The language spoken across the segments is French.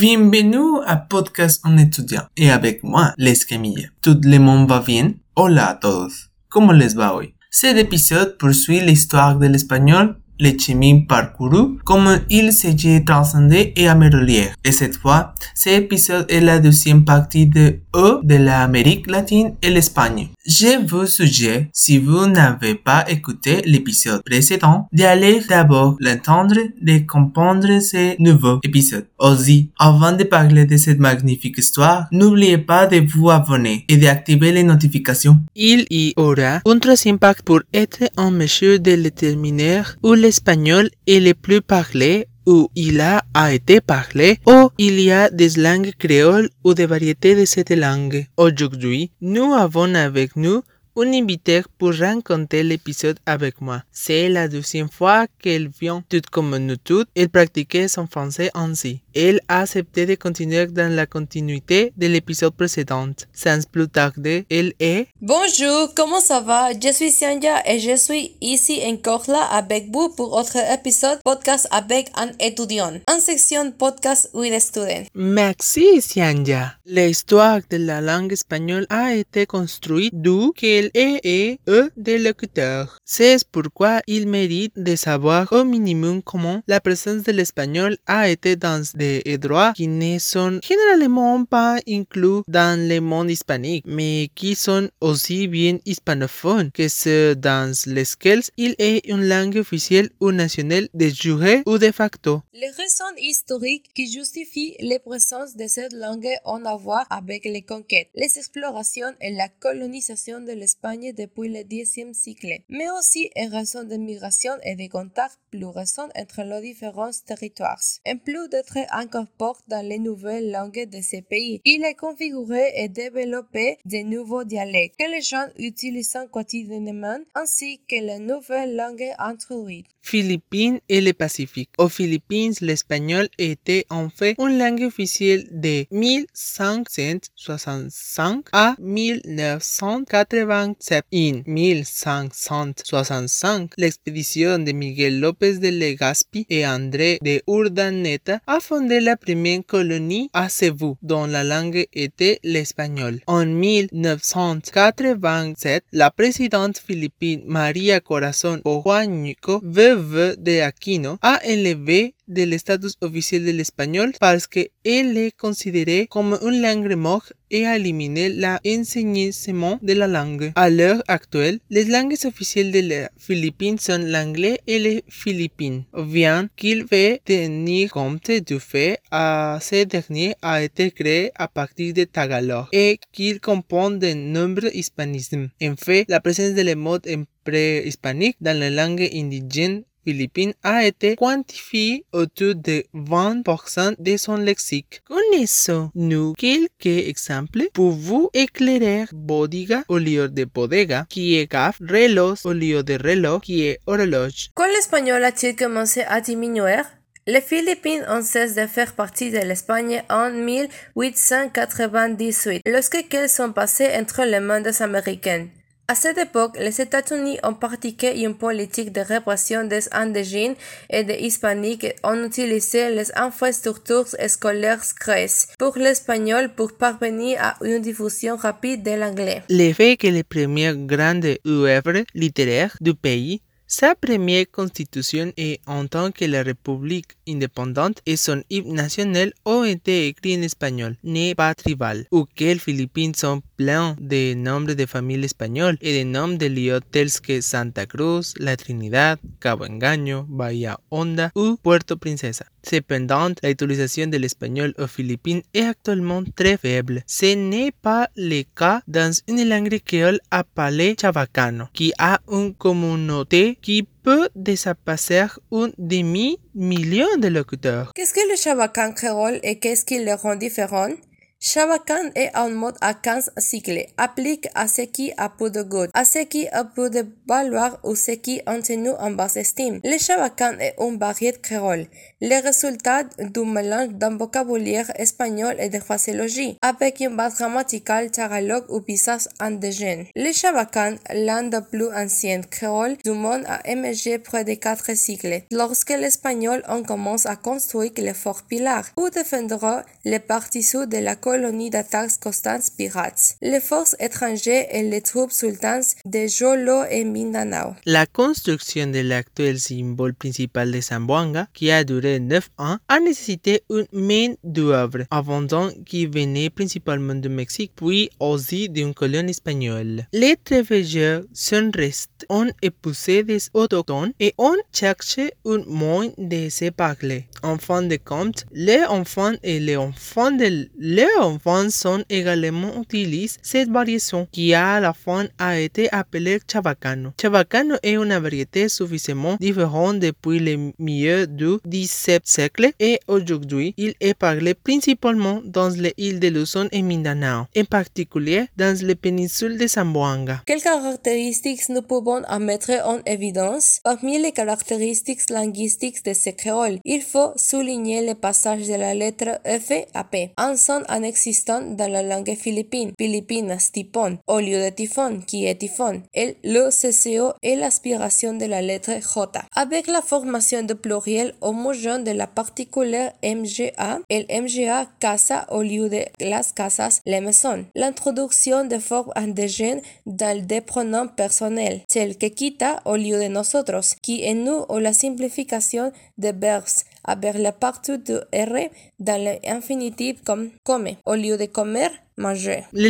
Bienvenue à Podcast en étudiant et avec moi, Les Camille. Tout le monde va bien? Hola a todos. ¿Cómo les va hoy? Cet épisode poursuit l'histoire de l'espagnol le chemin parcouru, comme il s'agit transcender et améliorer. Et cette fois, cet épisode est la deuxième partie de E de l'Amérique latine et l'Espagne. Je vous suggère, si vous n'avez pas écouté l'épisode précédent, d'aller d'abord l'entendre, de comprendre ce nouveau épisode. Aussi, avant de parler de cette magnifique histoire, n'oubliez pas de vous abonner et d'activer les notifications. Il y aura un troisième impact pour être en mesure de déterminer où l'espagnol est le plus parlé où il a, été parlé ou il y a des langues créoles ou des variétés de cette langue. Aujourd'hui, nous avons avec nous un invité pour raconter l'épisode avec moi. C'est la deuxième fois qu'elle vient, tout comme nous toutes, elle pratiquait son français ainsi. Elle a accepté de continuer dans la continuité de l'épisode précédent. Sans plus tarder, elle est... Bonjour, comment ça va? Je suis Sianja et je suis ici en Corla avec vous pour autre épisode podcast avec un étudiant. En section podcast with a student. Merci, Sianja. L'histoire de la langue espagnole a été construite d'où qu'elle est et eux des locuteurs. C'est pourquoi il mérite de savoir au minimum comment la présence de l'espagnol a été dans des droits qui ne sont généralement pas inclus dans le monde hispanique, mais qui sont aussi bien hispanophones que ceux dans lesquels il est une langue officielle ou nationale de jure ou de facto. Les raisons historiques qui justifient la présence de cette langue ont à voir avec les conquêtes, les explorations et la colonisation de l'Espagne depuis le Xe siècle, mais aussi en raison de migration et de contacts plus récents entre les différents territoires. En plus d'être incorporé dans les nouvelles langues de ces pays, il a configuré et développé de nouveaux dialectes que les gens utilisent quotidiennement ainsi que les nouvelles langues introduites. Philippines et le Pacifique. Aux Philippines, l'espagnol était en fait une langue officielle de 1565 à 1987. En 1565, l'expédition de Miguel López de Legazpi et André de Urdaneta a fondé la première colonie à Cebu, dont la langue était l'espagnol. En 1987, la présidente philippine María Corazón Ojuáñico veuve de Aquino a élevé de l'estatus officiel de l'espagnol parce qu'elle est considérée comme une langue morte et a éliminé l'enseignement de la langue. À l'heure actuelle, les langues officielles de la Philippines sont l'anglais et le philippines, bien qu'il veut tenir compte du fait que ce dernier a été créé à partir de Tagalog et qu'il comprend de nombreux hispanismes. En fait, la présence de les mots pré-hispaniques dans la langue indigène philippine a été quantifiée autour de 20% de son lexique. Connaissons-nous quelques exemples pour vous éclairer? Bodega au lieu de bodega, qui est gaffe, reloj au lieu de reloj, qui est horloge. Quand l'espagnol a-t-il commencé à diminuer? Les Philippines ont cessé de faire partie de l'Espagne en 1898, lorsque qu'elles sont passées entre les mains des Américains. À cette époque, les États-Unis ont pratiqué une politique de répression des indigènes et des hispaniques et ont utilisé les infrastructures scolaires créées pour l'espagnol pour parvenir à une diffusion rapide de l'anglais. Le fait que les premières grandes œuvres littéraires du pays sa première constitution et en tant que la République indépendante et son hymne national ont été écrits en espagnol, n'est pas tribal, ou que les Philippines sont pleins de nombres de familles espagnoles et de noms de lieux tels que Santa Cruz, La Trinidad, Cabo Engaño, Bahía Honda ou Puerto Princesa. Cependant, l'utilisation de l'espagnol aux Philippines est actuellement très faible. Ce n'est pas le cas dans une langue créole appelée chavacano, qui a une communauté qui peut dépasser un demi-million de locuteurs. Qu'est-ce que le chabacan créole et qu'est-ce qui le rend différent? Chabacán est un mode à 15 cycles, applique à ce qui a peu de goût, à ce qui a peu de valoir ou ce qui entre nous en basse estime. Le Chabacán est une variété créole, le résultat du mélange d'un vocabulaire espagnol et de phraséologie, avec une base grammaticale taralogue ou pisage indigène. Le Chabacán, l'un des plus anciens créoles du monde, a émergé près de quatre cycles, lorsque l'espagnol en commence à construire les forts pilars, ou défendra les parties sud de la colonie d'attaques constantes pirates, les forces étrangères et les troupes sultanes de Jolo et Mindanao. La construction de l'actuel symbole principal de Zamboanga, qui a duré 9 ans, a nécessité une main d'œuvre abondante qui venait principalement du Mexique, puis aussi d'une colonie espagnole. Les travailleurs sont restés, ont épousé des autochtones et ont cherché un moyen de se parler. En fin de compte, les enfants et les enfants de les enfants sont également utilisés cette variation qui à la fin a été appelée chabacano. Chabacano est une variété suffisamment différente depuis le milieu du XVIIe siècle et aujourd'hui il est parlé principalement dans les îles de Luzon et Mindanao, en particulier dans les péninsules de Zamboanga. Quelles caractéristiques nous pouvons en mettre en évidence Parmi les caractéristiques linguistiques de ce créole, il faut souligner le passage de la lettre F à P, un son inexistant dans la langue philippine, Filipinas au lieu de typhon, qui est typhon, et le CCO est l'aspiration de la lettre J. Avec la formation de pluriel homogène de la particulière MGA, el MGA casa au lieu de las casas, les maisons. L'introduction de formes indigènes dans des pronoms personnels, tels que quita au lieu de nosotros, qui est nous ou la simplification de verbes avec la partie de R dans l'infinitif comme come, au lieu de comer, manger. Le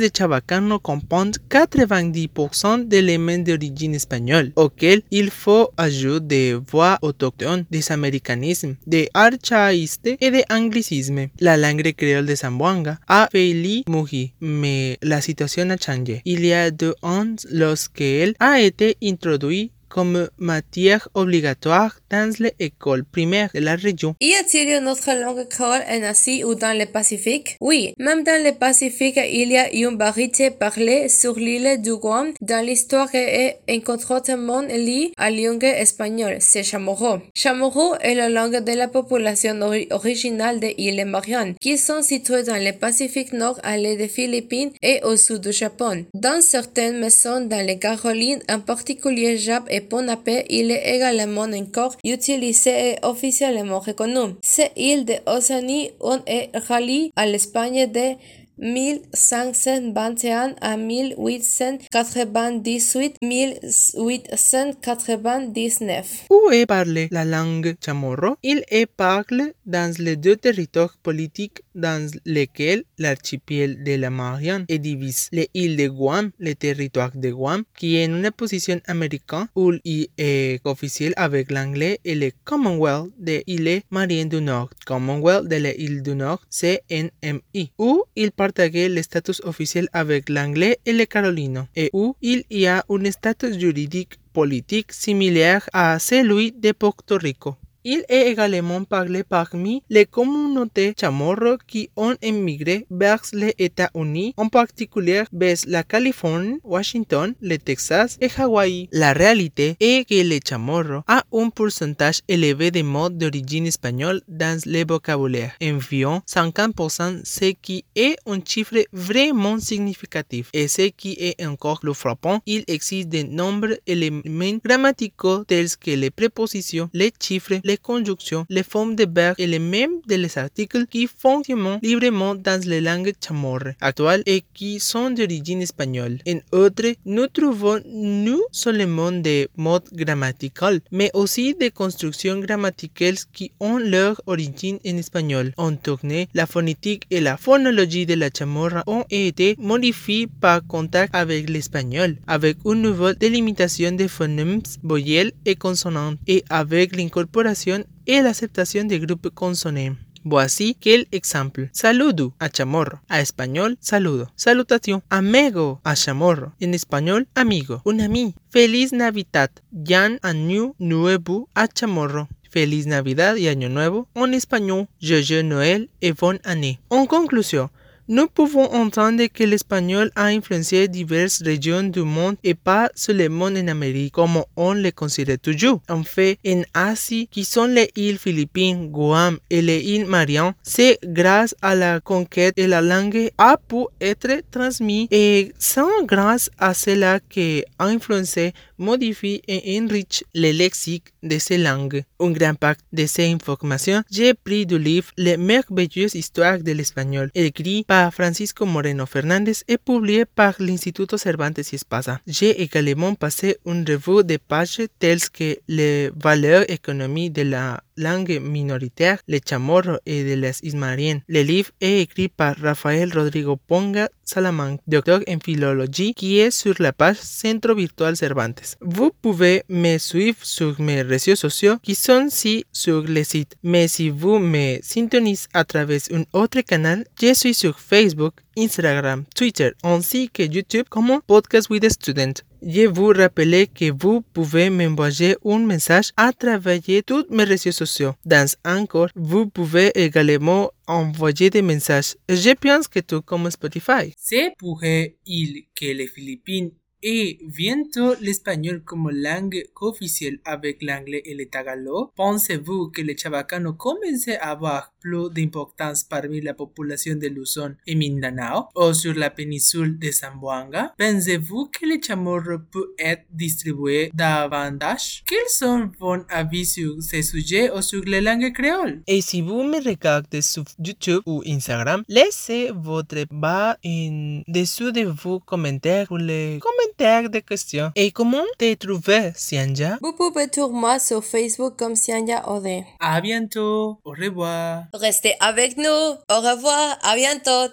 de Chabacano comprend 90% d'éléments d'origine espagnole, auxquels il faut ajouter des voix autochtones, des américanismes, des archaïstes et des anglicismes. La langue créole de Zamboanga a failli mourir, mais la situation a changé. Il y a deux ans, lorsqu'elle a été introduite comme matière obligatoire dans les écoles primaires de la région. Y a-t-il une autre langue créole en Asie ou dans le Pacifique? Oui, même dans le Pacifique, il y a une variété parlée sur l'île du Guam dans l'histoire est incontrôlement liée à la langue espagnole, c'est chamorro. Chamorro est la langue de la population ori- originale des îles Mariannes, qui sont situées dans le Pacifique Nord à l'est des Philippines et au sud du Japon. Dans certaines maisons dans les Carolines, en particulier Jap et Ponape, il est également encore utilisé et officiellement reconnu. Ces îles de Océanie ont été ralliées à l'Espagne de 1521 à 1898, 1899. Où est parlée la langue chamorro? Il est parlé dans les deux territoires politiques dans lesquels l'archipel de la Marianne est divisé. Les îles de Guam, le territoire de Guam, qui est une position américaine où il est officiel avec l'anglais et le Commonwealth des îles Mariannes du Nord. Commonwealth de l'île du Nord, CNMI, où il partageait le statut officiel avec l'anglais et le carolino, et où il y a un statut juridique politique similaire à celui de Porto Rico. Il est également parlé parmi les communautés chamorro qui ont émigré vers les États-Unis, en particulier vers la Californie, Washington, le Texas et Hawaï. La réalité est que le chamorro a un pourcentage élevé de mots d'origine espagnole dans le vocabulaire, environ 50%, ce qui est un chiffre vraiment significatif. Et ce qui est encore plus frappant, il existe de nombreux éléments grammaticaux tels que les prépositions, les chiffres, les conjunctions, les formes de verbes et les mêmes de les articles qui fonctionnent librement dans les langues chamorro actuelles et qui sont d'origine espagnole. En outre, nous trouvons non seulement des mots grammaticaux, mais aussi des constructions grammaticales qui ont leur origine en espagnol. En tournée, la phonétique et la phonologie de la chamorra ont été modifiées par contact avec l'espagnol, avec une nouvelle délimitation des phonèmes, voyelles et consonantes, et avec l'incorporation et l'acceptation des groupes consonants. Voici quel exemple. Saludo a chamorro. A español, saludo. Salutación. Amigo a chamorro. En español, amigo. Un ami. Feliz Navidad. Jan Año Nuevo a chamorro. Feliz Navidad y Año Nuevo. En español, Joyeux Noël et bonne année. En conclusion, nous pouvons entendre que l'espagnol a influencé diverses régions du monde et pas seulement en Amérique, comme on le considère toujours. En fait, en Asie, qui sont les îles Philippines, Guam et les îles Mariannes, c'est grâce à la conquête et la langue a pu être transmise et c'est grâce à cela que a influencé, modifié et enrichi le lexique de ces langues. Un grand pacte de ces informations, j'ai pris du livre Les merveilleuses histoires de l'espagnol, écrit par Francisco Moreno Fernández et publié par l'Instituto Cervantes y Espasa. J'ai également passé une revue de pages telles que les valeurs économiques de la langue minoritaire, le chamorro et de les ismariennes. Le livre est écrit par Rafael Rodrigo Ponga Salamanca, docteur en philologie, qui est sur la page Centro Virtual Cervantes. Vous pouvez me suivre sur mes réseaux sociaux qui sont ici sur le site. Mais si vous me syntonisez à travers un autre canal, je suis sur Facebook, Instagram, Twitter ainsi que YouTube comme Podcast with a Student. Je vous rappelle que vous pouvez m'envoyer un message à travers tous mes réseaux sociaux. Dans Anchor, vous pouvez également envoyer des messages. Je pense que tout comme Spotify. C'est pour il que les Philippines et bientôt l'espagnol como langue officielle avec l'anglais et le tagalog, pensez-vous que le chabacano commence à avoir plus d'importance parmi la population de Luzon et Mindanao ou sur la péninsule de Zamboanga? Pensez-vous que le chamorro peut être distribué davantage? Quels sont vos avis sur ce sujet ou sur la langue créole? Et si vous me regardez sur YouTube ou Instagram, laissez votre bas en dessous de vos commentaires ou les commentaires de questions. Et comment te trouves, Sianja? Vous pouvez trouver moi sur Facebook comme Sianja Ode. À bientôt. Au revoir. Restez avec nous. Au revoir. À bientôt.